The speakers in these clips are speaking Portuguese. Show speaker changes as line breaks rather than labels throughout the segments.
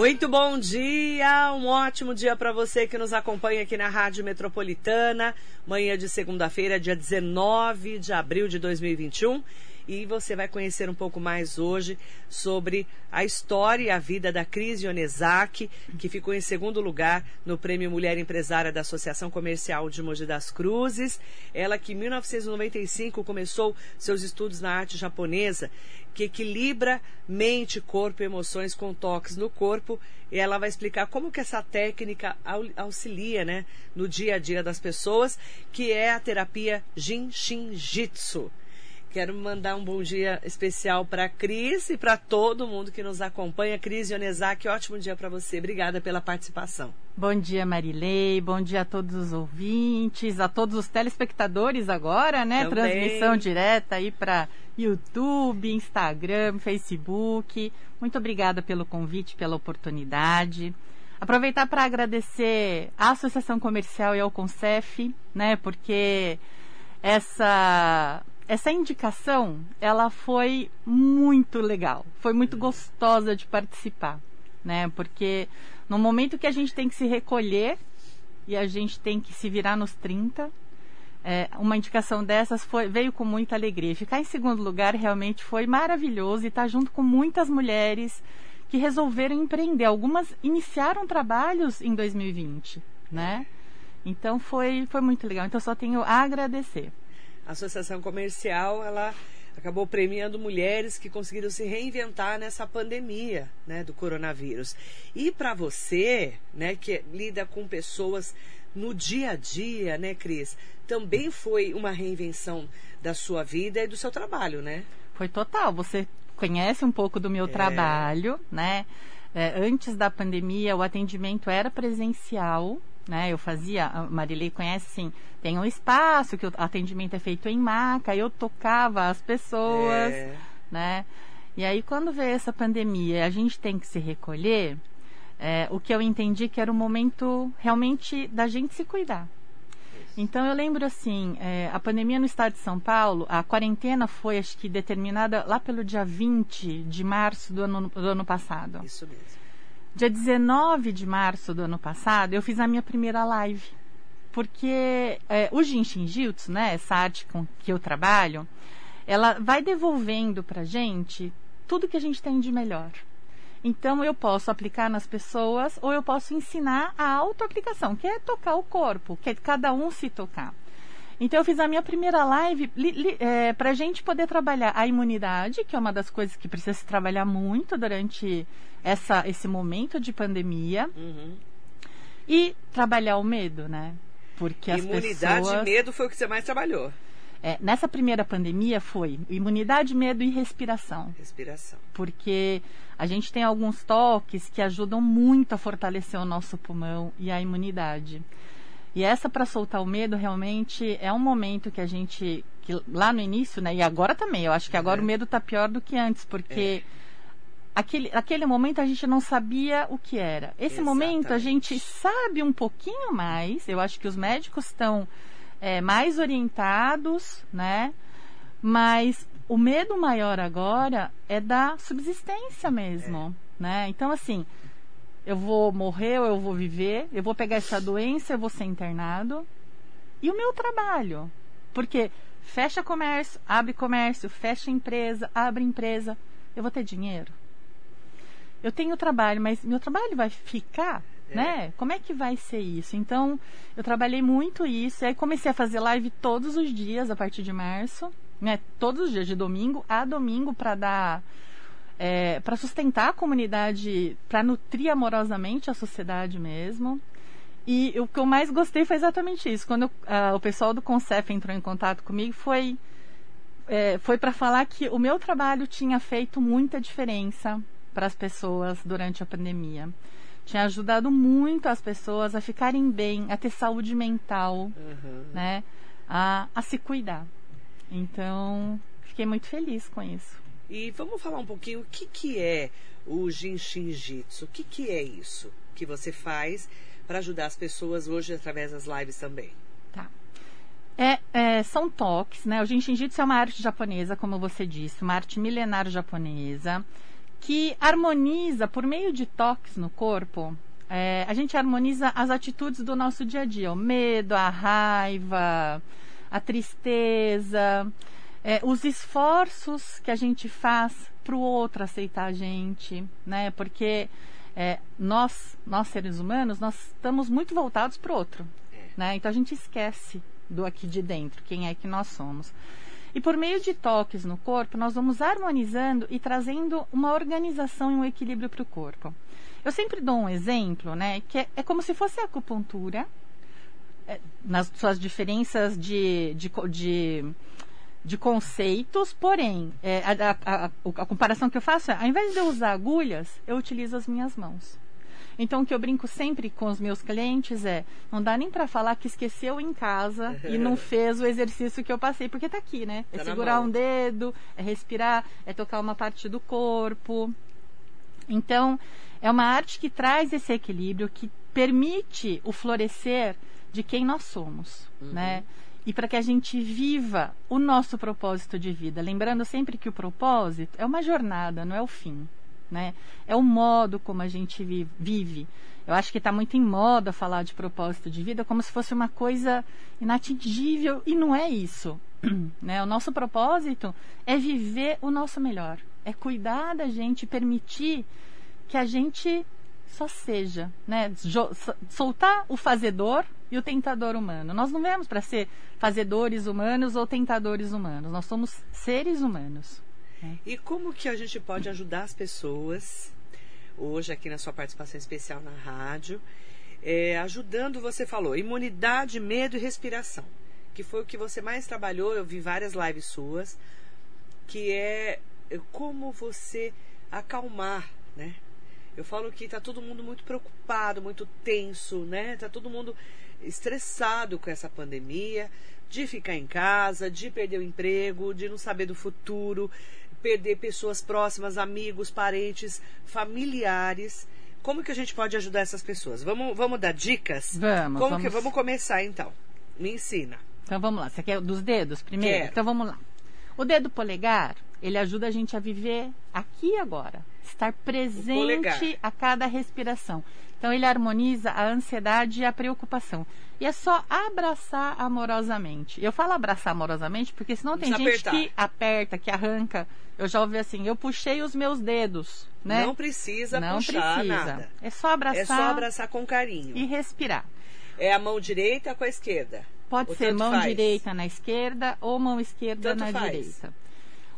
Muito bom dia, um ótimo dia para você que nos acompanha aqui na Rádio Metropolitana. Manhã de segunda-feira, dia 19 de abril de 2021 e você vai conhecer um pouco mais hoje sobre a história e a vida da Cris Ionezaki, que ficou em segundo lugar no Prêmio Mulher Empresária da Associação Comercial de Mogi das Cruzes. Ela que em 1995 começou seus estudos na arte japonesa, que equilibra mente, corpo e emoções com toques no corpo. E ela vai explicar como que essa técnica auxilia, né, no dia a dia das pessoas, que é a terapia Jin Shin Jitsu. Quero mandar um bom dia especial para a Cris e para todo mundo que nos acompanha. Cris Ionezaki, ótimo dia para você. Obrigada pela participação.
Bom dia, Marilei. Bom dia a todos os ouvintes, a todos os telespectadores agora, né? Também. Transmissão direta aí para YouTube, Instagram, Facebook. Muito obrigada pelo convite, pela oportunidade. Aproveitar para agradecer à Associação Comercial e ao Concef, né? Porque essa essa indicação, ela foi muito legal, foi muito gostosa de participar, né? Porque no momento que a gente tem que se recolher e a gente tem que se virar nos 30, é, uma indicação dessas foi, veio com muita alegria. Ficar em segundo lugar realmente foi maravilhoso e estar tá junto com muitas mulheres que resolveram empreender. Algumas iniciaram trabalhos em 2020, né? Então foi, foi muito legal. Então só tenho a agradecer
a Associação Comercial, ela acabou premiando mulheres que conseguiram se reinventar nessa pandemia, né, do coronavírus. E para você, né, que lida com pessoas no dia a dia, né, Cris, também foi uma reinvenção da sua vida e do seu trabalho, né?
Foi total. Você conhece um pouco do meu é. trabalho, né? É, antes da pandemia, o atendimento era presencial, né? Eu fazia, a Marilei conhece assim, tem um espaço que o atendimento é feito em maca, eu tocava as pessoas, é. né? E aí quando veio essa pandemia, a gente tem que se recolher, é, o que eu entendi que era o momento realmente da gente se cuidar. Então eu lembro assim, é, a pandemia no estado de São Paulo, a quarentena foi acho que determinada lá pelo dia 20 de março do ano, do ano passado.
Isso mesmo.
Dia 19 de março do ano passado, eu fiz a minha primeira live. Porque é, o Jinshin Jutsu, né, essa arte com que eu trabalho, ela vai devolvendo pra gente tudo que a gente tem de melhor. Então eu posso aplicar nas pessoas ou eu posso ensinar a autoaplicação, que é tocar o corpo, que é cada um se tocar. Então eu fiz a minha primeira live é, para a gente poder trabalhar a imunidade, que é uma das coisas que precisa se trabalhar muito durante essa, esse momento de pandemia. Uhum. E trabalhar o medo, né?
Porque as Imunidade pessoas... e medo foi o que você mais trabalhou.
É, nessa primeira pandemia foi imunidade, medo e respiração.
Respiração.
Porque a gente tem alguns toques que ajudam muito a fortalecer o nosso pulmão e a imunidade. E essa para soltar o medo realmente é um momento que a gente que lá no início, né? E agora também, eu acho que agora é. o medo está pior do que antes, porque é. Aquele, aquele momento a gente não sabia o que era. Esse Exatamente. momento a gente sabe um pouquinho mais. Eu acho que os médicos estão é, mais orientados, né? Mas o medo maior agora é da subsistência mesmo, é. né? Então assim, eu vou morrer ou eu vou viver, eu vou pegar essa doença, eu vou ser internado. E o meu trabalho? Porque fecha comércio, abre comércio, fecha empresa, abre empresa, eu vou ter dinheiro? Eu tenho trabalho, mas meu trabalho vai ficar, é. né? Como é que vai ser isso? Então, eu trabalhei muito isso, e aí comecei a fazer live todos os dias a partir de março, né? Todos os dias, de domingo a domingo, para dar é, para sustentar a comunidade, para nutrir amorosamente a sociedade mesmo. E o que eu mais gostei foi exatamente isso. Quando eu, uh, o pessoal do Concef entrou em contato comigo, foi, é, foi para falar que o meu trabalho tinha feito muita diferença para as pessoas durante a pandemia. Tinha ajudado muito as pessoas a ficarem bem, a ter saúde mental, uhum. né? A, a se cuidar. Então, fiquei muito feliz com isso.
E vamos falar um pouquinho o que, que é o Jinshin Jitsu. O que, que é isso que você faz para ajudar as pessoas hoje através das lives também?
Tá. É, é, são toques, né? O Jinshin Jitsu é uma arte japonesa, como você disse, uma arte milenar japonesa que harmoniza por meio de toques no corpo. É, a gente harmoniza as atitudes do nosso dia a dia, o medo, a raiva, a tristeza, é, os esforços que a gente faz para o outro aceitar a gente, né? Porque é, nós, nós seres humanos, nós estamos muito voltados para o outro, né? Então a gente esquece do aqui de dentro, quem é que nós somos. E por meio de toques no corpo, nós vamos harmonizando e trazendo uma organização e um equilíbrio para o corpo. Eu sempre dou um exemplo, né? Que é, é como se fosse a acupuntura, é, nas suas diferenças de, de, de, de conceitos, porém, é, a, a, a, a comparação que eu faço é, ao invés de eu usar agulhas, eu utilizo as minhas mãos. Então, o que eu brinco sempre com os meus clientes é: não dá nem para falar que esqueceu em casa e não fez o exercício que eu passei, porque tá aqui, né? É tá segurar um dedo, é respirar, é tocar uma parte do corpo. Então, é uma arte que traz esse equilíbrio, que permite o florescer de quem nós somos, uhum. né? E para que a gente viva o nosso propósito de vida. Lembrando sempre que o propósito é uma jornada, não é o fim né? É o modo como a gente vive. Eu acho que está muito em moda falar de propósito de vida como se fosse uma coisa inatingível e não é isso. Né? O nosso propósito é viver o nosso melhor, é cuidar da gente, permitir que a gente só seja, né? Soltar o fazedor e o tentador humano. Nós não vemos para ser fazedores humanos ou tentadores humanos. Nós somos seres humanos.
E como que a gente pode ajudar as pessoas, hoje aqui na sua participação especial na rádio, é, ajudando, você falou, imunidade, medo e respiração, que foi o que você mais trabalhou, eu vi várias lives suas, que é, é como você acalmar, né? Eu falo que está todo mundo muito preocupado, muito tenso, né? Tá todo mundo estressado com essa pandemia, de ficar em casa, de perder o emprego, de não saber do futuro, perder pessoas próximas, amigos, parentes, familiares. Como que a gente pode ajudar essas pessoas? Vamos, vamos dar dicas?
Vamos.
Como
vamos...
que vamos começar então? Me ensina.
Então vamos lá. Você quer dos dedos primeiro?
Quero.
Então vamos lá. O dedo polegar, ele ajuda a gente a viver aqui e agora, estar presente a cada respiração. Então ele harmoniza a ansiedade e a preocupação. E é só abraçar amorosamente. Eu falo abraçar amorosamente porque senão tem gente
apertar.
que aperta, que arranca. Eu já ouvi assim, eu puxei os meus dedos, né?
Não precisa
Não
puxar
precisa.
nada.
É só abraçar.
É só abraçar com carinho.
E respirar.
É a mão direita com a esquerda.
Pode ser mão
faz?
direita na esquerda ou mão esquerda
Tanto
na
faz.
direita.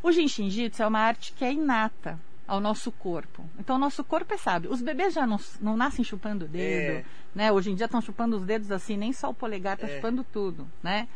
O Jinshin Jitsu é uma arte que é inata ao nosso corpo. Então, o nosso corpo é sábio. Os bebês já não, não nascem chupando o dedo,
É.
né? Hoje em dia estão chupando os dedos assim, nem só o polegar está
É.
chupando tudo, né?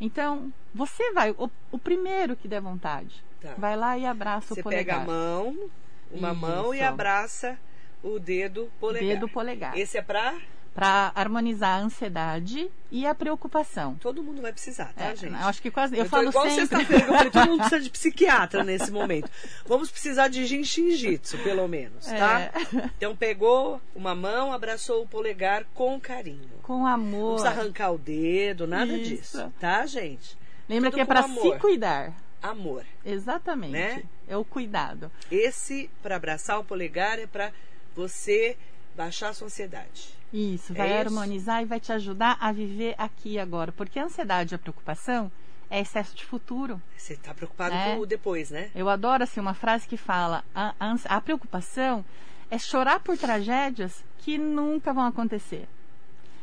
Então, você vai, o, o primeiro que der vontade,
Tá.
vai lá e abraça
Você
o polegar.
pega a mão, uma mão e
Isso.
abraça o dedo polegar.
Dedo polegar.
Esse é pra
Para harmonizar a ansiedade e a preocupação.
todo mundo vai precisar, tá,
É,
gente?
eu acho que quase. Eu,
tô
falo
igual
sempre.
sexta-feira eu falei, todo mundo precisa de psiquiatra nesse momento. Vamos precisar de jinshinjitsu, pelo menos, tá?
É.
Então pegou uma mão, abraçou o polegar com carinho.
Com
Não
amor.
precisa arrancar o dedo, nada
Isso.
disso, tá, gente?
Lembra
Tudo
que é para se cuidar.
Amor.
Exatamente.
Né?
É o cuidado.
Esse, para abraçar o polegar, é para você baixar a sua ansiedade.
Isso, vai
É isso?
harmonizar e vai te ajudar a viver aqui e agora. Porque a ansiedade e a preocupação é excesso de futuro.
Você tá preocupado
É.
com o depois, né?
Eu adoro assim, uma frase que fala: a, a, a preocupação é chorar por tragédias que nunca vão acontecer.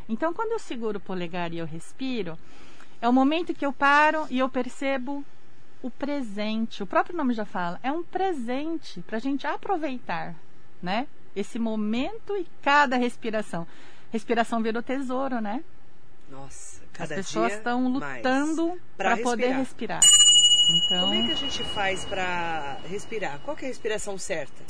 Então, quando eu seguro o polegar e eu respiro, é o momento que eu paro e eu percebo o presente. O próprio nome já fala, é um presente para a gente aproveitar, né? Esse momento e cada respiração. Respiração virou tesouro, né?
Nossa,
As
cada
pessoas
dia
estão lutando para poder
respirar.
Então,
Como é que a gente faz para respirar? Qual que é a respiração certa?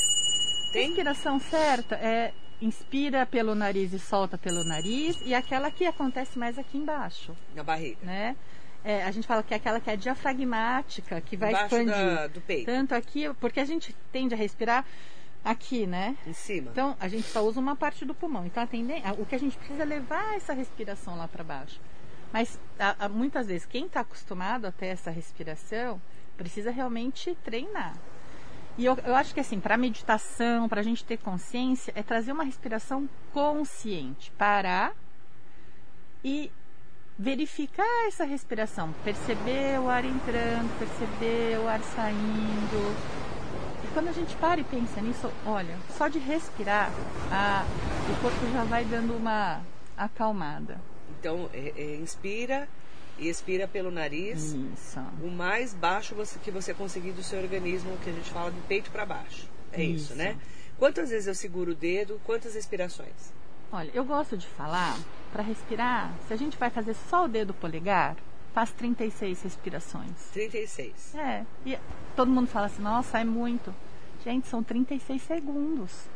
Tem?
Respiração certa é inspira pelo nariz e solta pelo nariz e aquela que acontece mais aqui embaixo,
Na barriga.
né? É, a gente fala que é aquela que é diafragmática, que vai
Embaixo
expandir.
da- do peito.
Tanto aqui, porque a gente tende a respirar aqui, né?
Em cima.
Então, a gente só usa uma parte do pulmão. Então, a tenden- a- o que a gente precisa é levar essa respiração lá para baixo. Mas, a- a- muitas vezes, quem está acostumado a ter essa respiração, precisa realmente treinar. E eu, eu acho que assim, para meditação, para a gente ter consciência, é trazer uma respiração consciente. Parar e verificar essa respiração. Perceber o ar entrando, perceber o ar saindo. Quando a gente para e pensa nisso, olha, só de respirar, a, o corpo já vai dando uma acalmada.
Então, é, é, inspira e expira pelo nariz.
Isso.
O mais baixo você, que você conseguir do seu organismo, que a gente fala do peito para baixo. É isso. isso, né? Quantas vezes eu seguro o dedo? Quantas respirações?
Olha, eu gosto de falar, para respirar, se a gente vai fazer só o dedo polegar, faz 36 respirações.
36.
É. E todo mundo fala assim, nossa, é muito. Gente, são 36 segundos.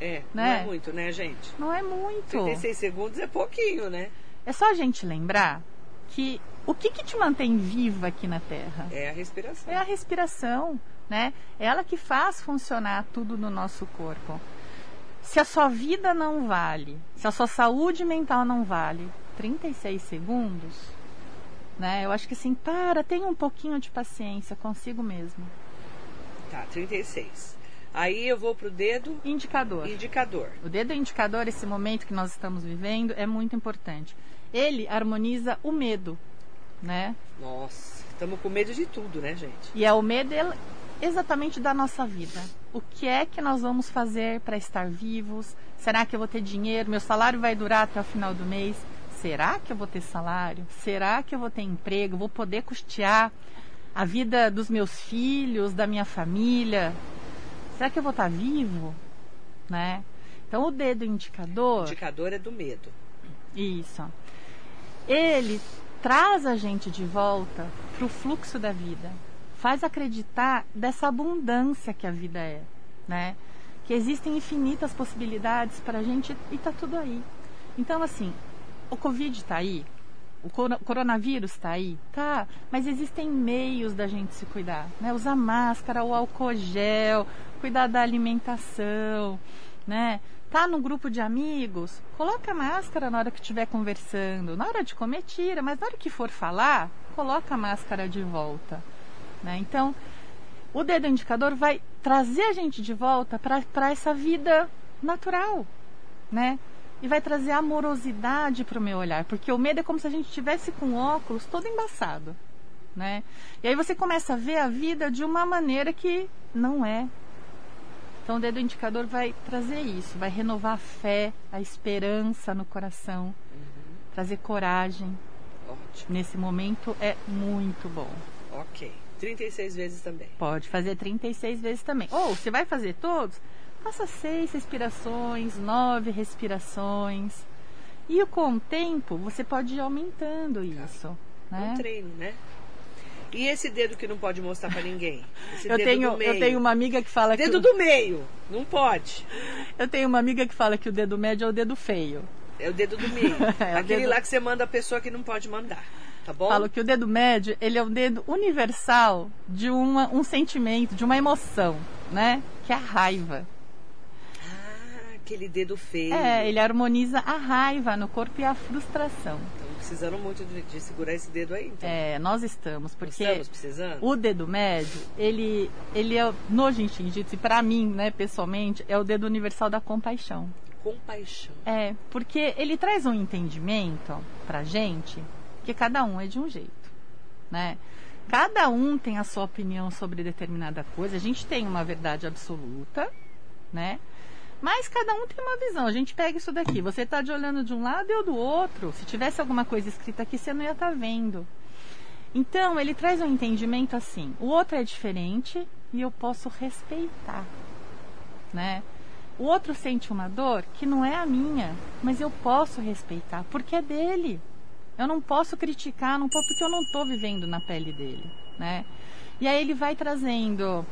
É, né? não é muito, né, gente?
Não é muito.
36 segundos é pouquinho, né?
É só a gente lembrar que o que, que te mantém viva aqui na Terra?
É a respiração.
É a respiração, né? É ela que faz funcionar tudo no nosso corpo. Se a sua vida não vale, se a sua saúde mental não vale 36 segundos, né? Eu acho que assim, para, tenha um pouquinho de paciência consigo mesmo.
Tá, 36. Aí eu vou pro dedo
indicador.
Indicador.
O dedo indicador, esse momento que nós estamos vivendo, é muito importante ele harmoniza o medo, né?
Nossa, estamos com medo de tudo, né, gente?
E é o medo exatamente da nossa vida. O que é que nós vamos fazer para estar vivos? Será que eu vou ter dinheiro? Meu salário vai durar até o final do mês? Será que eu vou ter salário? Será que eu vou ter emprego? Vou poder custear a vida dos meus filhos, da minha família? Será que eu vou estar vivo? Né? Então o dedo indicador.
O indicador é do medo.
Isso ele traz a gente de volta para o fluxo da vida, faz acreditar dessa abundância que a vida é, né? Que existem infinitas possibilidades para a gente e tá tudo aí. Então, assim, o Covid está aí, o coronavírus está aí, tá? Mas existem meios da gente se cuidar, né? Usar máscara, o álcool gel, cuidar da alimentação, né? Tá num grupo de amigos, coloca máscara na hora que estiver conversando. Na hora de comer, tira, mas na hora que for falar, coloca a máscara de volta. Né? Então, o dedo indicador vai trazer a gente de volta para essa vida natural, né? E vai trazer amorosidade para o meu olhar, porque o medo é como se a gente tivesse com óculos todo embaçado, né? E aí você começa a ver a vida de uma maneira que não é, então o dedo indicador vai trazer isso, vai renovar a fé, a esperança no coração, uhum. trazer coragem.
Ótimo.
Nesse momento é muito bom.
Ok. 36 vezes também.
Pode fazer 36 vezes também. Ou se vai fazer todos, faça seis respirações, nove respirações. E com o tempo você pode ir aumentando isso.
Tá. Né? Um treino, né? E esse dedo que não pode mostrar para ninguém?
eu, tenho, eu tenho uma amiga que fala
dedo que. Dedo do meio, não pode.
Eu tenho uma amiga que fala que o dedo médio é o dedo feio.
É o dedo do meio. é Aquele dedo... lá que você manda a pessoa que não pode mandar. Tá bom?
Falo que o dedo médio, ele é o dedo universal de uma, um sentimento, de uma emoção, né? Que é a raiva.
Aquele dedo feio.
É, ele harmoniza a raiva no corpo e a frustração
precisando muito de, de, segurar esse dedo aí. Então.
É, nós estamos, porque
estamos precisando?
o dedo médio, ele, ele é, no Jinshin Jitsu, para mim, né, pessoalmente, é o dedo universal da compaixão.
Compaixão.
É, porque ele traz um entendimento pra gente que cada um é de um jeito, né? Cada um tem a sua opinião sobre determinada coisa. A gente tem uma verdade absoluta, né? Mas cada um tem uma visão. A gente pega isso daqui. Você está de olhando de um lado e eu do outro. Se tivesse alguma coisa escrita aqui, você não ia estar tá vendo. Então, ele traz um entendimento assim: o outro é diferente e eu posso respeitar, né? O outro sente uma dor que não é a minha, mas eu posso respeitar, porque é dele. Eu não posso criticar, não posso, porque eu não estou vivendo na pele dele, né? E aí ele vai trazendo,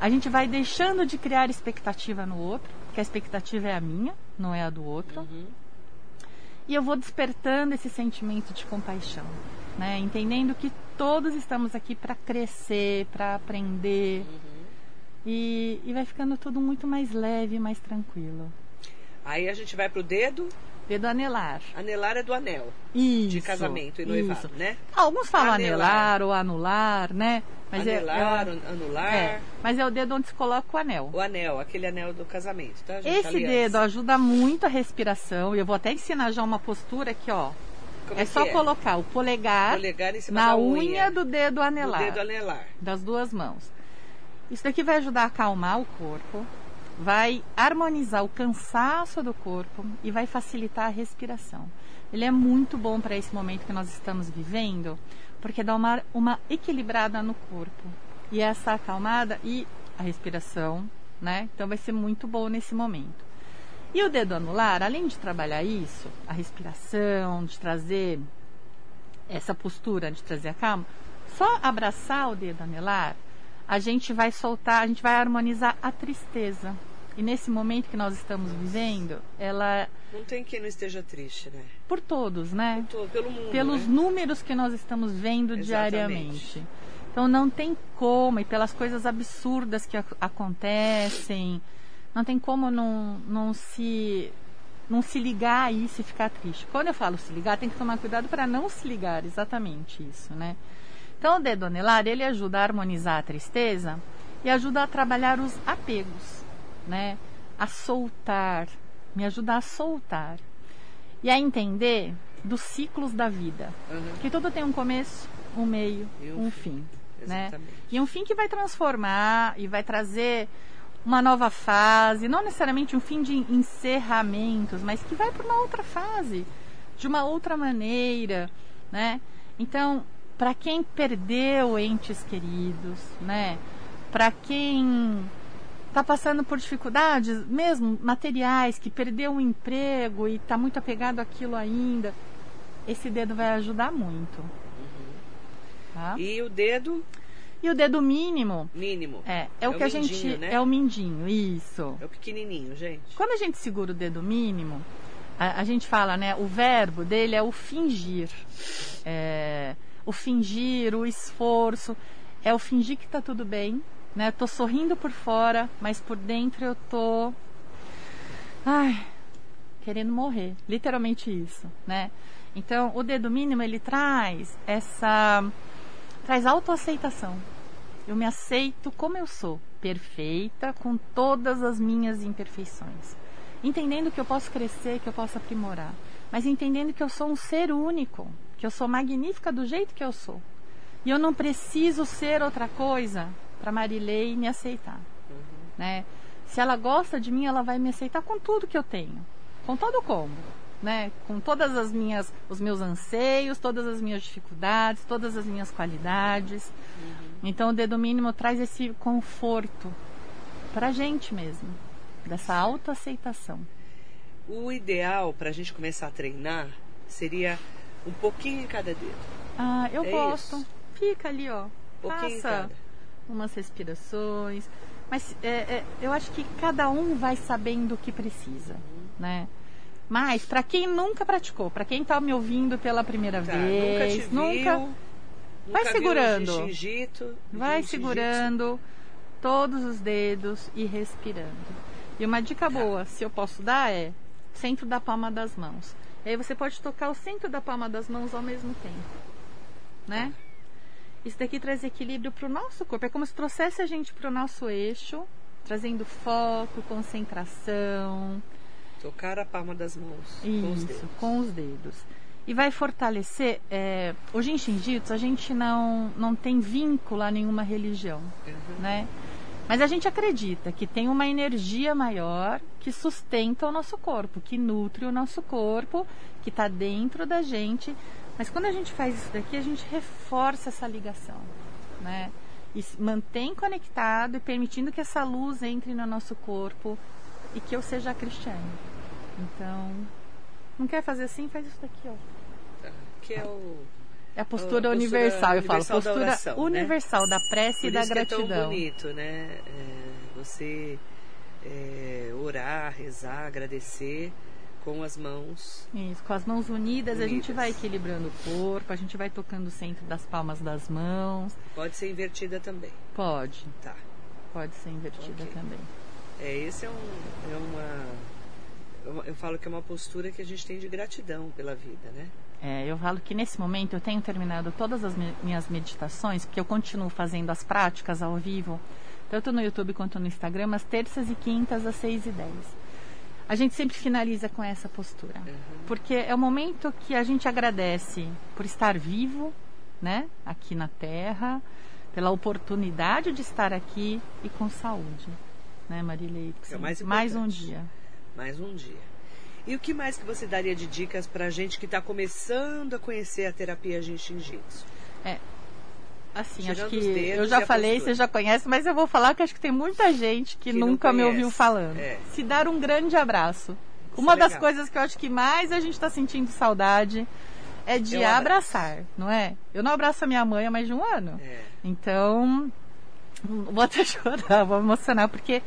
a gente vai deixando de criar expectativa no outro, que a expectativa é a minha, não é a do outro. Uhum. E eu vou despertando esse sentimento de compaixão, né? Entendendo que todos estamos aqui para crescer, para aprender. Uhum. E, e vai ficando tudo muito mais leve, mais tranquilo.
Aí a gente vai pro dedo.
Dedo anelar.
Anelar é do anel.
Isso.
De casamento e noivado,
isso.
né?
Alguns falam anelar,
Anelar.
ou anular, né? Mas é-
anelar,
é,
anular.
é, mas é o dedo onde se coloca o anel.
O anel, aquele anel do casamento, tá, gente?
Esse
Aliança.
dedo ajuda muito a respiração. E eu vou até ensinar já uma postura aqui, ó.
Como
é
que
só colocar o polegar,
Polegar
na unha,
unha
do dedo
do
anelar,
dedo anelar.
das duas mãos. Isso daqui vai ajudar a acalmar o corpo, vai harmonizar o cansaço do corpo e vai facilitar a respiração. Ele é muito bom para esse momento que nós estamos vivendo, porque dá uma, uma equilibrada no corpo. E essa acalmada e a respiração, né? Então vai ser muito bom nesse momento. E o dedo anular, além de trabalhar isso, a respiração, de trazer essa postura, de trazer a calma, só abraçar o dedo anelar, a gente vai soltar, a gente vai harmonizar a tristeza. E nesse momento que nós estamos vivendo, ela
Não tem quem não esteja triste, né?
por todos, né?
Por todo- pelo mundo,
pelos
né?
números que nós estamos vendo
Exatamente.
diariamente. Então não tem como, e pelas coisas absurdas que ac- acontecem, não tem como não, não se não se ligar a isso e ficar triste. Quando eu falo se ligar, tem que tomar cuidado para não se ligar, exatamente isso, né? Então o dedo anelar, ele ajuda a harmonizar a tristeza e ajuda a trabalhar os apegos, né? A soltar, me ajuda a soltar e a entender dos ciclos da vida.
Uhum.
Que tudo tem um começo, um meio,
um
um fim. né?
Exatamente.
E um fim que vai transformar e vai trazer uma nova fase, não necessariamente um fim de encerramentos, mas que vai para uma outra fase, de uma outra maneira, né? Então, para quem perdeu entes queridos, né? Para quem está passando por dificuldades, mesmo materiais, que perdeu um emprego e está muito apegado àquilo ainda, esse dedo vai ajudar muito. Tá?
E o dedo
E o dedo mínimo
mínimo.
é, é, o que a gente.
né?
É o mindinho, isso.
É o pequenininho, gente.
Quando a gente segura o dedo mínimo, a, a gente fala, né? O verbo dele é o fingir. É, o fingir, o esforço. É o fingir que tá tudo bem, né? Tô sorrindo por fora, mas por dentro eu tô. Ai, querendo morrer. Literalmente isso, né? Então, o dedo mínimo ele traz essa. traz autoaceitação. Eu me aceito como eu sou, perfeita, com todas as minhas imperfeições. Entendendo que eu posso crescer, que eu posso aprimorar, mas entendendo que eu sou um ser único, que eu sou magnífica do jeito que eu sou. E eu não preciso ser outra coisa para Marilei me aceitar, né? Se ela gosta de mim, ela vai me aceitar com tudo que eu tenho, com todo o combo, né? Com todas as minhas, os meus anseios, todas as minhas dificuldades, todas as minhas qualidades. Então o dedo mínimo traz esse conforto pra gente mesmo, dessa autoaceitação.
O ideal para a gente começar a treinar seria um pouquinho em cada dedo.
Ah, eu
É
gosto.
isso.
Fica ali, ó.
Um
Passa umas respirações. Mas é, é, eu acho que cada um vai sabendo o que precisa, né? Mas para quem nunca praticou, para quem tá me ouvindo pela primeira
Tá,
vez,
nunca te
nunca,
viu,
Vai
nunca viu
segurando.
jiu-jitsu,
vai
jiu-jitsu.
segurando todos os dedos e respirando. E uma dica boa, se eu posso dar, é centro da palma das mãos. E aí você pode tocar o centro da palma das mãos ao mesmo tempo, né? Isso daqui traz equilíbrio para o nosso corpo. É como se trouxesse a gente para o nosso eixo, trazendo foco, concentração.
Tocar a palma das mãos com os
Isso,
dedos.
com os dedos. E vai fortalecer. É, o Jinshin Jitsu, a gente não, não tem vínculo a nenhuma religião,
Uhum.
né? Mas a gente acredita que tem uma energia maior que sustenta o nosso corpo, que nutre o nosso corpo, que está dentro da gente. Mas quando a gente faz isso daqui, a gente reforça essa ligação, né? E mantém conectado e permitindo que essa luz entre no nosso corpo e que eu seja cristiana. Então, não quer fazer assim? Faz isso daqui, ó.
Que é o.
É a postura,
A postura
universal, eu falo.
universal da
Postura
oração, né?
universal da prece e da
isso que é tão
gratidão.
bonito, né? É, você é, orar, rezar, agradecer com as mãos.
Isso, com as mãos unidas, a gente
Unidas.
vai equilibrando o corpo, a gente vai tocando o centro das palmas das mãos.
Pode ser invertida também,
Pode,
tá?
pode ser invertida
Ok.
também.
É, esse é, um, é uma, eu, eu falo que é uma postura que a gente tem de gratidão pela vida, né?
É, eu falo que nesse momento eu tenho terminado todas as me minhas meditações, porque eu continuo fazendo as práticas ao vivo, tanto no YouTube quanto no Instagram, às terças e quintas às 6 e 10 a gente sempre finaliza com essa postura. Uhum. Porque é o momento que a gente agradece por estar vivo, né, aqui na Terra, pela oportunidade de estar aqui e com saúde, né, Marilei?
É mais,
mais um dia.
Mais um dia. E o que mais que você daria de dicas para gente que está começando a conhecer a terapia Jinshin Jitsu?
É, assim, Tirando acho que eu já falei, você já conhece, mas eu vou falar que acho que tem muita gente que, que nunca me ouviu falando. É. Se dar um grande abraço. Isso Uma é das coisas que eu acho que mais a gente está sentindo saudade é de abraçar, não é? Eu não abraço a minha mãe há mais de um ano. É. Então, vou até chorar, vou emocionar, porque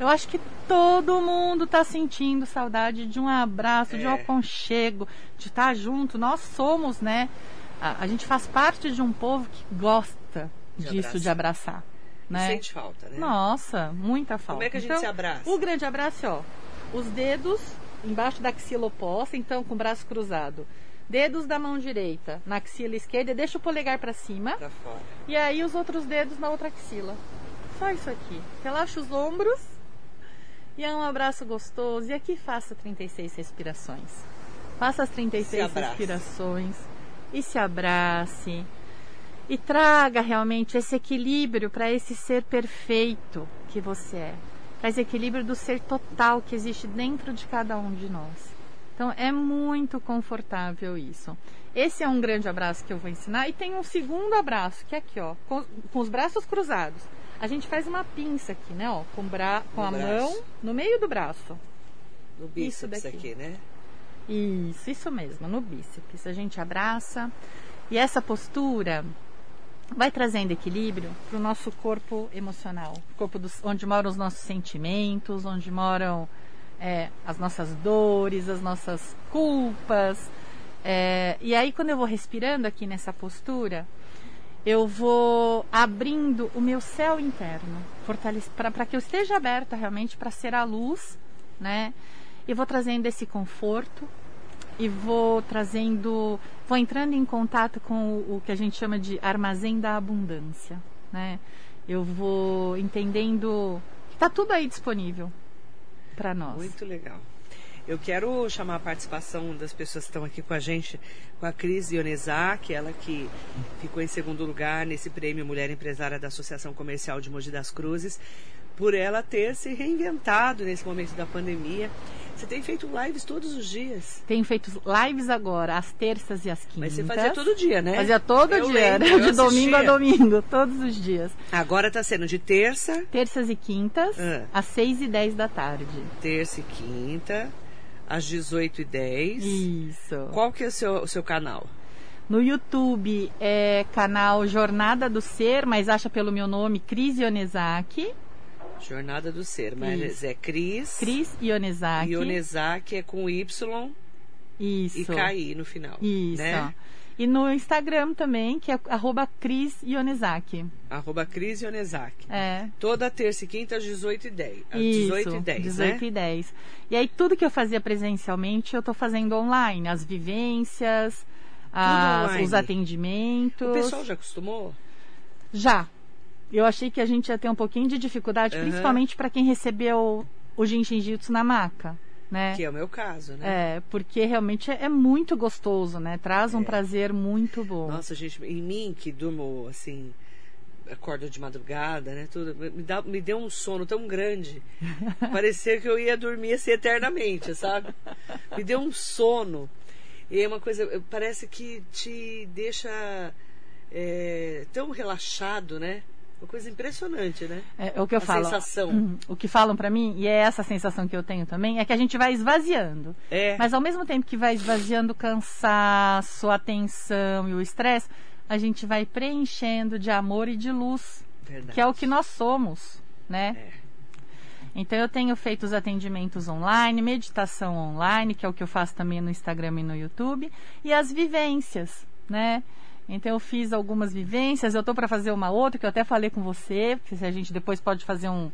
eu acho que todo mundo está sentindo saudade de um abraço, é. de um é. aconchego, de estar tá junto. Nós somos, né? A, a, gente faz parte de um povo que gosta de disso, abraçar. de abraçar. Né?
Sente falta, né?
Nossa, muita falta.
Como é que a gente
então,
se abraça?
O grande abraço, ó. Os dedos embaixo da axila oposta, então com o braço cruzado. Dedos da mão direita na axila esquerda, deixa o polegar para cima.
Pra fora.
E aí os outros dedos na outra axila. Só isso aqui. Relaxa os ombros. E é um abraço gostoso. E aqui faça 36 respirações. Faça as 36 respirações e se abrace. E traga realmente esse equilíbrio para esse ser perfeito que você é. Para esse equilíbrio do ser total que existe dentro de cada um de nós. Então é muito confortável isso. Esse é um grande abraço que eu vou ensinar. E tem um segundo abraço, que é aqui, ó, com, com os braços cruzados. A gente faz uma pinça aqui, né? Ó, com, bra com a braço. mão no meio do braço.
No bíceps aqui, né?
Isso, isso mesmo, no bíceps. A gente abraça. E essa postura vai trazendo equilíbrio para o nosso corpo emocional, corpo dos, onde moram os nossos sentimentos, onde moram é, as nossas dores, as nossas culpas. É, e aí, quando eu vou respirando aqui nessa postura, eu vou abrindo o meu céu interno, para que eu esteja aberta realmente para ser a luz, né? E vou trazendo esse conforto e vou trazendo, vou entrando em contato com o, o que a gente chama de armazém da abundância, né? Eu vou entendendo que está tudo aí disponível para nós.
Muito legal. Eu quero chamar a participação das pessoas que estão aqui com a gente, com a Cris Ionezak, ela que ficou em segundo lugar nesse prêmio Mulher Empresária da Associação Comercial de Mogi das Cruzes, por ela ter se reinventado nesse momento da pandemia. Você tem feito lives todos os dias?
Tenho feito lives agora, às terças e às quintas. Mas
você fazia todo dia, né?
Fazia todo eu dia, lembro, de domingo a domingo, todos os dias.
Agora está sendo de terça?
Terças e quintas, ah. às seis e dez da tarde.
Terça e quinta, às dezoito e dez.
Isso.
Qual que é o seu, o seu canal?
No YouTube é canal Jornada do Ser, mas acha pelo meu nome Cris Ionezaki.
Jornada do Ser, mas Isso. é Cris.
Cris Ionezaki.
Ionezaki é com Y.
Isso.
E KI no final.
Isso. Né? E no Instagram também, que é arroba Cris Ionezaki.
Arroba Cris Ionezaki.
É.
Toda terça e quinta às 18h10. Às Isso, 18 e 10,
18
né?
e 10. E aí tudo que eu fazia presencialmente, eu estou fazendo online. As vivências, as, os atendimentos. O
pessoal já acostumou?
Já. Eu achei que a gente ia ter um pouquinho de dificuldade, uhum. principalmente para quem recebeu o Jinshin Jitsu na maca. Né?
Que é o meu caso, né?
É, porque realmente é, muito gostoso, né? Traz um é. prazer muito bom.
Nossa, gente, em mim que durmo assim, acordo de madrugada, né? Tudo, me, dá, me deu um sono tão grande. Parecia que eu ia dormir assim eternamente, sabe? Me deu um sono. E é uma coisa, parece que te deixa é, tão relaxado, né? Uma coisa impressionante, né?
É, é o que eu a falo.
sensação. Hum,
o que falam para mim, e é essa sensação que eu tenho também, é que a gente vai esvaziando.
É.
Mas ao mesmo tempo que vai esvaziando o cansaço, a tensão e o estresse, a gente vai preenchendo de amor e de luz.
Verdade.
Que é o que nós somos, né? É. Então eu tenho feito os atendimentos online, meditação online, que é o que eu faço também no Instagram e no YouTube, e as vivências, né? Então eu fiz algumas vivências, eu estou para fazer uma outra, que eu até falei com você, que a gente depois pode fazer um,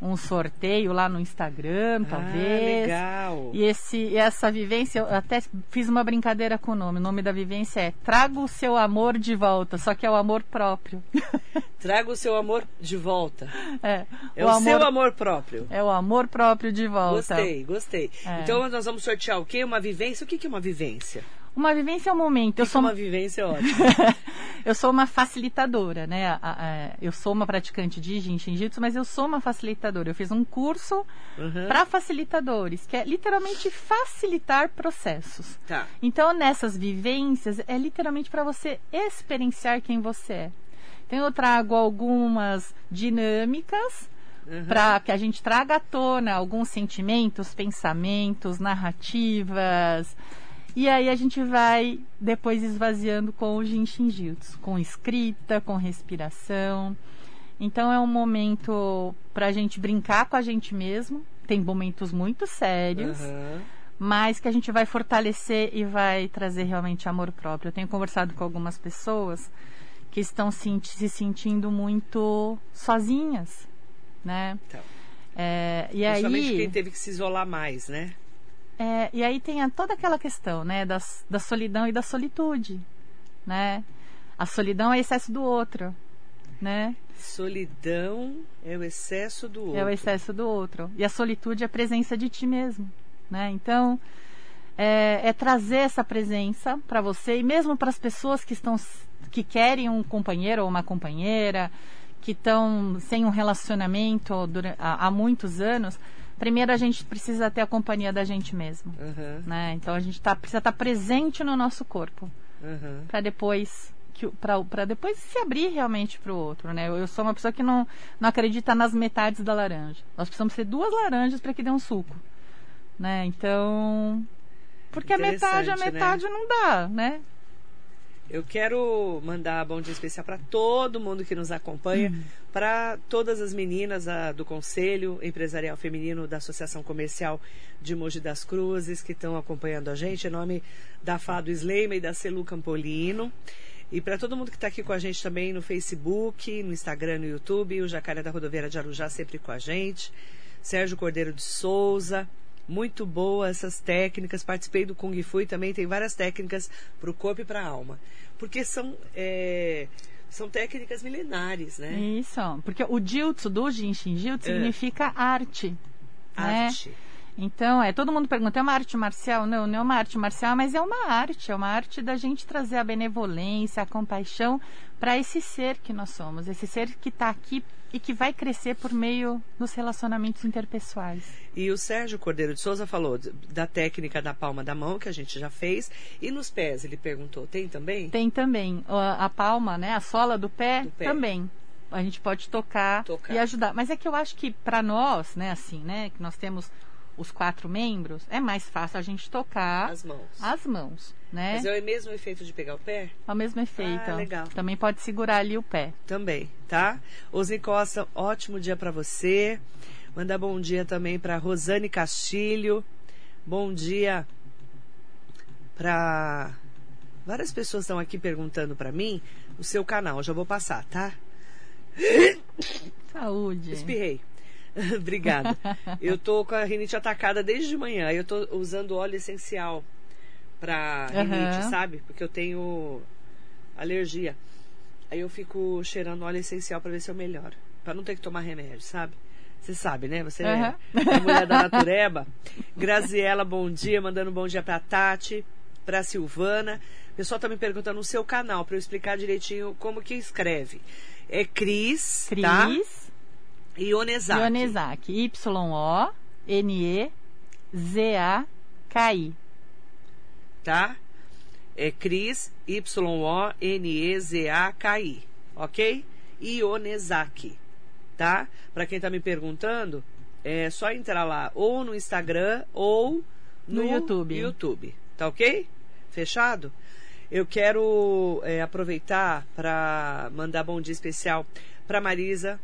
um sorteio lá no Instagram,
Ah,
talvez.
legal.
E esse, essa vivência, eu até fiz uma brincadeira com o nome. O nome da vivência é Traga o seu amor de volta, só que é o amor próprio.
Traga o seu amor de volta.
é,
É
o
o,
amor,
seu amor próprio.
é o amor próprio de volta.
Gostei, gostei.
É.
Então nós vamos sortear o quê? Uma vivência? O que é uma vivência?
Uma vivência é um momento. Eu sou
uma vivência ótima.
eu sou uma facilitadora, né? A- a- eu sou uma praticante de Jinshin Jitsu, mas eu sou uma facilitadora. Eu fiz um curso
Uhum.
para facilitadores, que é literalmente facilitar processos.
Tá.
Então, nessas vivências, é literalmente para você experienciar quem você é. Então, eu trago algumas dinâmicas
Uhum.
para que a gente traga à tona alguns sentimentos, pensamentos, narrativas. E aí a gente vai depois esvaziando com o Jinshin Jutsu, com escrita, com respiração. Então é um momento para a gente brincar com a gente mesmo. Tem momentos muito sérios
Uhum.
mas que a gente vai fortalecer e vai trazer realmente amor próprio. Eu tenho conversado com algumas pessoas que estão se, se sentindo muito sozinhas, né?
Tá.
É, e
Principalmente quem
aí,
teve que se isolar mais, né?
É, e aí tem a- toda aquela questão, né, das, da solidão e da solitude, né? A solidão é excesso do outro, né?
Solidão é o excesso do outro.
É o excesso do outro. E a solitude é a presença de ti mesmo, né? Então, é, é trazer essa presença para você e mesmo para as pessoas que estão que querem um companheiro ou uma companheira, que estão sem um relacionamento há muitos anos. Primeiro a gente precisa ter a companhia da gente mesmo,
Uhum,
né? Então a gente tá, precisa estar presente no nosso corpo
uhum.
para depois para depois se abrir realmente para o outro, né? Eu, eu sou uma pessoa que não, não acredita nas metades da laranja. Nós precisamos ser duas laranjas para que dê um suco, né? Então, porque a metade, a
né?
metade não dá, né?
Eu quero mandar bom dia especial para todo mundo que nos acompanha,
Uhum.
para todas as meninas ah, do Conselho Empresarial Feminino da Associação Comercial de Mogi das Cruzes que estão acompanhando a gente, em nome da Fado Sleima e da Celu Campolino. E para todo mundo que está aqui com a gente também no Facebook, no Instagram, no YouTube, o Jacaré da Rodoviária de Arujá sempre com a gente. Sérgio Cordeiro de Souza, muito boa essas técnicas. Participei do Kung Fu e também tem várias técnicas para o corpo e para a alma. Porque são, é, são técnicas milenares, né?
Isso, porque o Jutsu do Jinshin Jutsu
É.
significa arte, né? Então, é, todo mundo pergunta, é uma arte marcial? Não, não é uma arte marcial, mas é uma arte, é uma arte da gente trazer a benevolência, a compaixão para esse ser que nós somos, esse ser que está aqui e que vai crescer por meio dos relacionamentos interpessoais.
E o Sérgio Cordeiro de Souza falou da técnica da palma da mão, que a gente já fez. E nos pés, ele perguntou, tem também?
Tem também a, a palma, né, a sola do pé,
Do pé.
também. A gente pode tocar,
Tocar.
e ajudar. Mas é que eu acho que para nós, né, assim, né, que nós temos os quatro membros, é mais fácil a gente tocar
As mãos.
as mãos, né?
Mas é o mesmo efeito de pegar o pé?
É o mesmo efeito.
Ah, legal.
Também pode segurar ali o pé.
Também, tá? Osni Costa, ótimo dia para você. Manda bom dia também para Rosane Castilho. Bom dia para várias pessoas estão aqui perguntando para mim o seu canal. Já vou passar, tá?
Saúde.
Espirrei. Obrigada. Eu tô com a rinite atacada desde de manhã. Eu tô usando óleo essencial pra rinite,
Aham.
sabe? Porque eu tenho alergia. Aí eu fico cheirando óleo essencial pra ver se eu melhoro. Pra não ter que tomar remédio, sabe? Você sabe, né? Você
Aham.
é a mulher da natureba. Graziela, bom dia. Mandando bom dia pra Tati, pra Silvana. O pessoal tá me perguntando no seu canal pra eu explicar direitinho como que escreve. É Cris,
Cris
tá? Ionezaki.
Ionezaki. Y-O-N-E-Z-A-K-I.
tá? É Cris, Y-O-N-E-Z-A-K-I, ok? Ionezaki, tá? Pra quem tá me perguntando, é só entrar lá ou no Instagram ou no,
No YouTube.
YouTube, tá ok? Fechado? Eu quero é, aproveitar para mandar bom dia especial pra Marisa,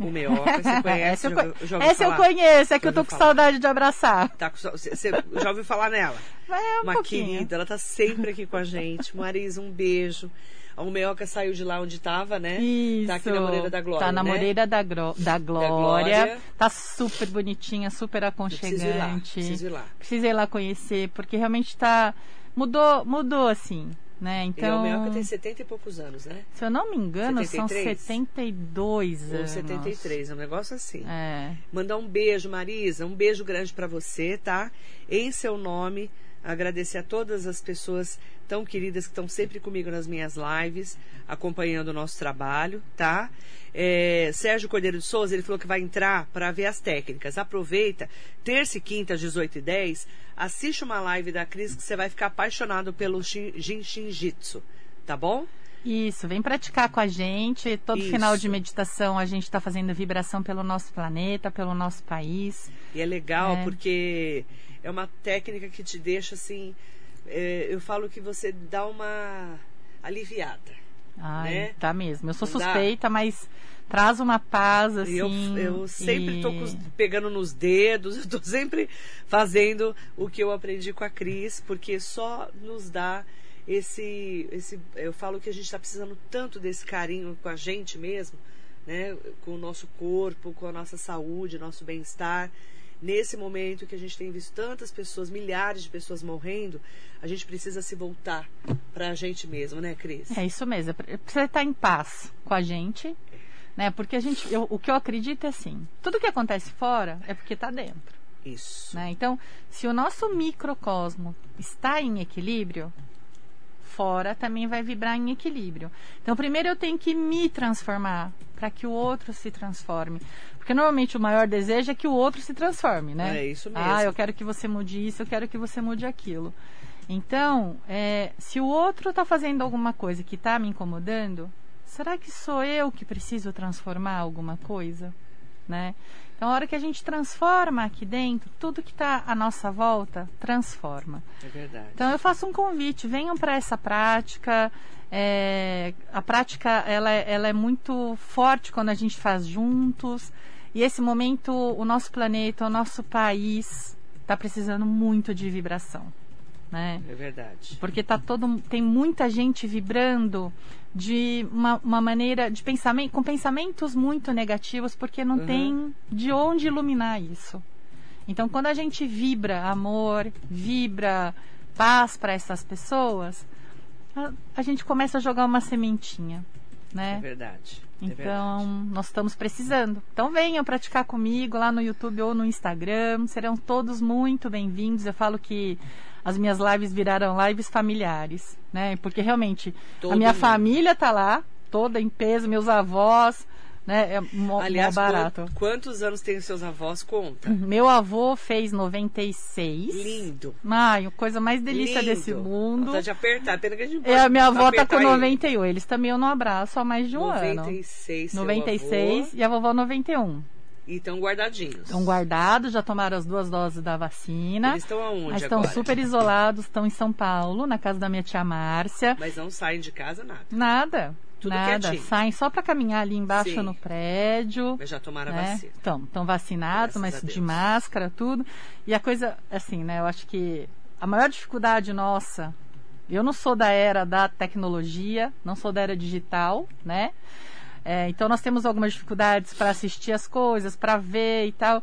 o Meoca, você conhece?
essa eu,
já, já
essa eu conheço, é que eu tô com
falar?
saudade de abraçar.
Tá, com você já ouviu falar nela?
É um
uma
pouquinho.
querida, ela tá sempre aqui com a gente. Marisa, um beijo. A Umeoca saiu de lá onde estava, né?
Isso.
Tá aqui na Moreira da Glória.
Tá na
né?
Moreira da, Gro- da Glória.
Glória.
Tá super bonitinha, super
Eu preciso ir lá.
aconchegante.
Preciso ir lá.
Precisa ir lá conhecer, porque realmente tá. Mudou, mudou assim, né?
E a
Então.
Umeoca tem 70 e poucos anos, né?
Se eu não me engano,
73?
são 72
Ou
anos.
73, é um negócio assim.
É.
Mandar um beijo, Marisa, um beijo grande para você, tá? Em seu nome, agradecer a todas as pessoas tão queridas que estão sempre comigo nas minhas lives, acompanhando o nosso trabalho, tá? É, Sérgio Cordeiro de Souza, ele falou que vai entrar para ver as técnicas. Aproveita, terça e quinta, às 18h10, assiste uma live da Cris que você vai ficar apaixonado pelo Shin- Jin Shinjitsu, tá bom?
Isso, vem praticar com a gente. Todo
Isso.
final de meditação a gente está fazendo vibração pelo nosso planeta, pelo nosso país.
E é legal
É.
porque é uma técnica que te deixa assim. é, eu falo que você dá uma aliviada.
Ai,
Né?
tá mesmo. Eu sou
Não dá?
suspeita, mas traz uma paz, assim.
Eu, eu sempre
e-
os- pegando nos dedos, eu tô sempre fazendo o que eu aprendi com a Cris, porque só nos dá esse. esse eu falo que a gente está precisando tanto desse carinho com a gente mesmo, né? Com o nosso corpo, com a nossa saúde, nosso bem-estar. Nesse momento que a gente tem visto tantas pessoas, milhares de pessoas morrendo, a gente precisa se voltar para a gente mesmo, né, Cris?
É isso mesmo. é Precisa estar em paz com a gente, né? Porque a gente, eu- o que eu acredito é assim: tudo que acontece fora é porque está dentro.
Isso.
Né? Então, se o nosso microcosmo está em equilíbrio, fora também vai vibrar em equilíbrio. Então, primeiro eu tenho que me transformar para que o outro se transforme. Porque normalmente o maior desejo é que o outro se transforme, né?
É isso mesmo.
Ah, eu quero que você mude isso, eu quero que você mude aquilo. Então, é, se o outro está fazendo alguma coisa que está me incomodando, será que sou eu que preciso transformar alguma coisa? Né? Então, a hora que a gente transforma aqui dentro, tudo que está à nossa volta transforma.
É verdade.
Então, eu faço um convite: venham para essa prática. É, a prática ela, é- ela é muito forte quando a gente faz juntos. E esse momento, o nosso planeta, o nosso país está precisando muito de vibração. Né?
É verdade.
Porque tá todo, tem muita gente vibrando de uma, uma maneira de pensamento, com pensamentos muito negativos, porque não
Uhum.
tem de onde iluminar isso. Então, quando a gente vibra amor, vibra paz para essas pessoas, a, a gente começa a jogar uma sementinha,
É
né?
verdade. é
Então,
verdade.
nós estamos precisando. Então, venham praticar comigo lá no YouTube ou no Instagram. Serão todos muito bem-vindos. Eu falo que as minhas lives viraram lives familiares, né? Porque realmente
Todo
a minha
mundo.
família tá lá, toda em peso, meus avós, né? É mó, mó
Aliás,
barato.
quan- quantos anos tem os seus avós? Conta.
Meu avô fez 96.
Lindo.
Ai, a coisa mais delícia
Lindo.
desse mundo.
Vontade de apertar. Pena que a gente
É, a minha avó tá com
ele.
91. Eles também eu não abraço há mais de um ano.
96. seu
96
avô.
e a vovó 91.
E estão guardadinhos.
Estão guardados, já tomaram as duas doses da vacina.
Eles estão aonde
Mas estão
agora?
super isolados, estão em São Paulo, na casa da minha tia Márcia.
Mas não saem de casa, nada.
Nada,
Tudo
nada.
quietinho.
Saem só para caminhar ali embaixo
Sim.
no prédio.
Mas já tomaram a
Né?
vacina.
Estão, estão vacinados,
Graças
mas
a
de máscara, tudo. E a coisa, assim, né? Eu acho que a maior dificuldade nossa, eu não sou da era da tecnologia, não sou da era digital, né? É, então nós temos algumas dificuldades para assistir as coisas, para ver e tal.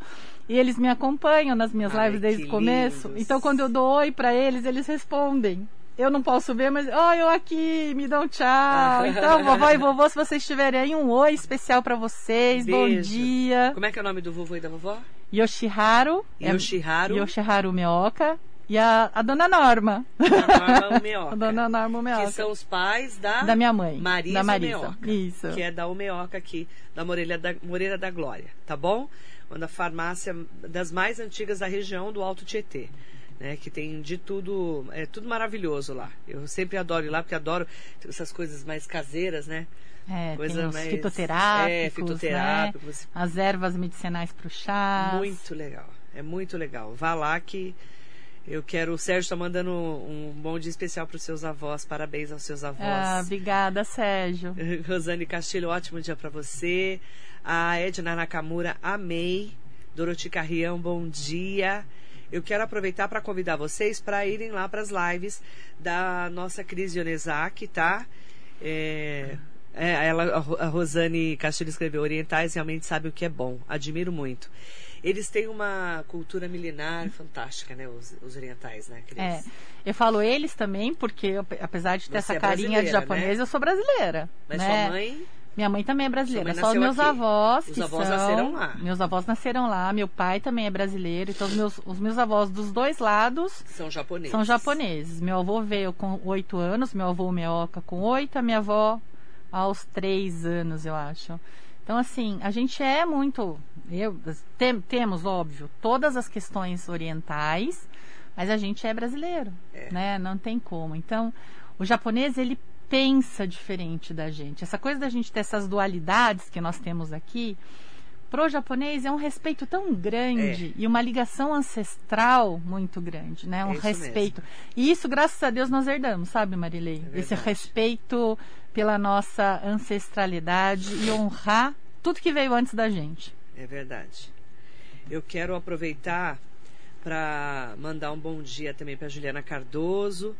E eles me acompanham nas minhas
Ai,
lives desde o começo.
lindos.
Então quando eu dou oi para eles, eles respondem. Eu não posso ver, mas oi, eu aqui, me dão tchau. Então, vovó e vovô, se vocês tiverem aí um oi especial para vocês, bom
Beijo.
dia.
Como é que é o nome do vovô e da vovó?
Yoshiharu. é-
Yoshiharu.
Yoshiharu Meoka. E a, a dona Norma.
A Norma Umeoca.
A dona Norma Meoka.
Que são os pais da,
Da minha mãe.
Marisa,
da Marisa.
Umeoca,
Isso.
Que é da Umeoca aqui, da Moreira da, Moreira da Glória, tá bom? Uma da farmácia das mais antigas da região do Alto Tietê. Né, que tem de tudo, é tudo maravilhoso lá. Eu sempre adoro ir lá, porque adoro essas coisas mais caseiras, né?
É,
Coisa
tem os
mais-
fitoterápicos,
é, fitoterápicos.
Né? As ervas medicinais para o chá.
Muito legal. É muito legal. Vá lá que eu quero. O Sérgio está mandando um bom dia especial para os seus avós. Parabéns aos seus avós.
Ah, obrigada, Sérgio.
Rosane Castilho, ótimo dia para você. A Edna Nakamura, amei. Doroti Carrião, bom dia. Eu quero aproveitar para convidar vocês para irem lá para as lives da nossa Cris Ionezaki, tá? É, é, ela, a Rosane Castilho escreveu: Orientais realmente sabem o que é bom. Admiro muito. Eles têm uma cultura milenar fantástica, né? Os, os orientais, né? Cris?
É. Eu falo eles também, porque apesar de ter
Você
essa
é
carinha de
brasileira,
japonês,
né?
eu sou brasileira.
Mas
né?
sua mãe.
Minha mãe também é brasileira. Só os meus
aqui.
avós
Os
que
avós
são.
nasceram lá.
Meus avós nasceram lá. Meu pai também é brasileiro. Então os meus, os meus avós dos dois lados
São japoneses.
são japoneses. Meu avô veio com oito anos, meu avô Meoca com oito, a minha avó aos três anos, eu acho. Então, assim, a gente é muito. Eu, tem- temos, óbvio, todas as questões orientais, mas a gente é brasileiro,
É.
né? Não tem como. Então, o japonês, ele pensa diferente da gente. Essa coisa da gente ter essas dualidades que nós temos aqui, pro japonês é um respeito tão grande e uma ligação ancestral muito grande, né? Um
É
respeito. E isso, graças a Deus, nós herdamos, sabe, Marilei?
É
Esse respeito pela nossa ancestralidade e honrar tudo que veio antes da gente.
É verdade. Eu quero aproveitar para mandar um bom dia também para Juliana Cardoso,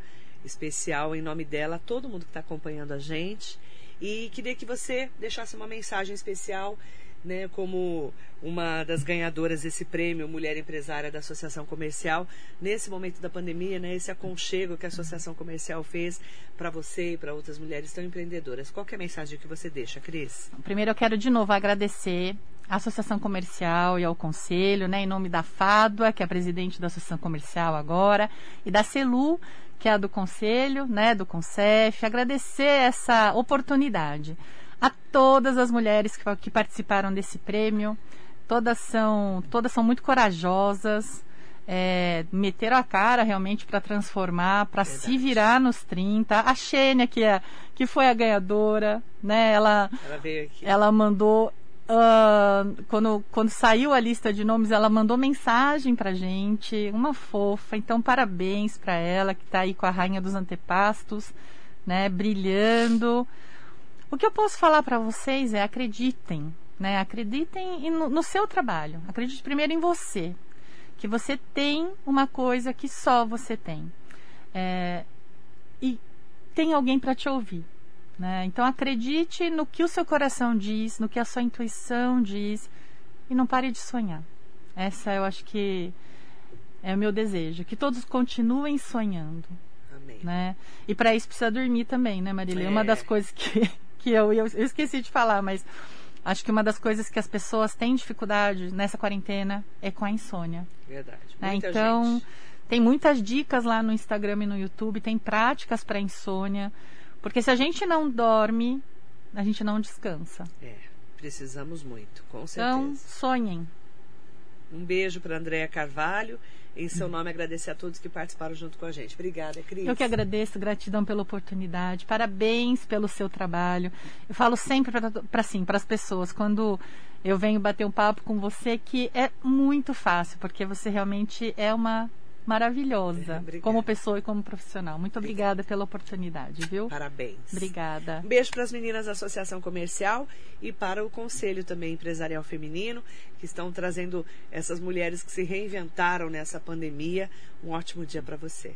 especial em nome dela, todo mundo que está acompanhando a gente. E queria que você deixasse uma mensagem especial, né, como uma das ganhadoras desse prêmio Mulher Empresária da Associação Comercial, nesse momento da pandemia, né, esse aconchego que a Associação Comercial fez para você e para outras mulheres tão empreendedoras. Qual é a mensagem que você deixa, Cris?
Primeiro eu quero de novo agradecer à Associação Comercial e ao Conselho, né, em nome da FADUA, que é a presidente da Associação Comercial agora, e da CELU, que é a do Conselho, né, do CONCEF, agradecer essa oportunidade a todas as mulheres que, que participaram desse prêmio. Todas são, todas são muito corajosas, é, meteram a cara realmente para transformar, para se virar nos 30. A Xênia, que, é, que foi a ganhadora, né, ela
Ela veio aqui.
ela mandou ah, quando, quando saiu a lista de nomes, ela mandou mensagem pra gente, uma fofa. Então, parabéns pra ela que tá aí com a rainha dos antepastos, né, brilhando. O que eu posso falar pra vocês é acreditem, né? Acreditem no, no seu trabalho. Acredite primeiro em você, que você tem uma coisa que só você tem. É, e tem alguém para te ouvir. Né? Então acredite no que o seu coração diz, no que a sua intuição diz e não pare de sonhar. Essa eu acho que é o meu desejo, que todos continuem sonhando,
Amém.
né? E para isso precisa dormir também, né, Marília?
É.
Uma das coisas que, que eu, eu, eu esqueci de falar, mas acho que uma das coisas que as pessoas têm dificuldade nessa quarentena é com a insônia.
Verdade.
né? Então,
gente.
tem muitas dicas lá no Instagram e no YouTube, tem práticas para insônia, porque se a gente não dorme, a gente não descansa.
É, precisamos muito, com
Então,
certeza.
sonhem.
Um beijo para Andréa Carvalho. Em seu nome, agradecer a todos que participaram junto com a gente. Obrigada, Cris.
Eu que agradeço, gratidão pela oportunidade, parabéns pelo seu trabalho. Eu falo sempre para assim, para as pessoas, quando eu venho bater um papo com você, que é muito fácil, porque você realmente é uma maravilhosa,
Obrigada.
como pessoa e como profissional. Muito obrigada pela oportunidade, viu?
Parabéns.
Obrigada.
Um beijo para as meninas da Associação Comercial e para o Conselho também Empresarial Feminino, que estão trazendo essas mulheres que se reinventaram nessa pandemia. Um ótimo dia para você.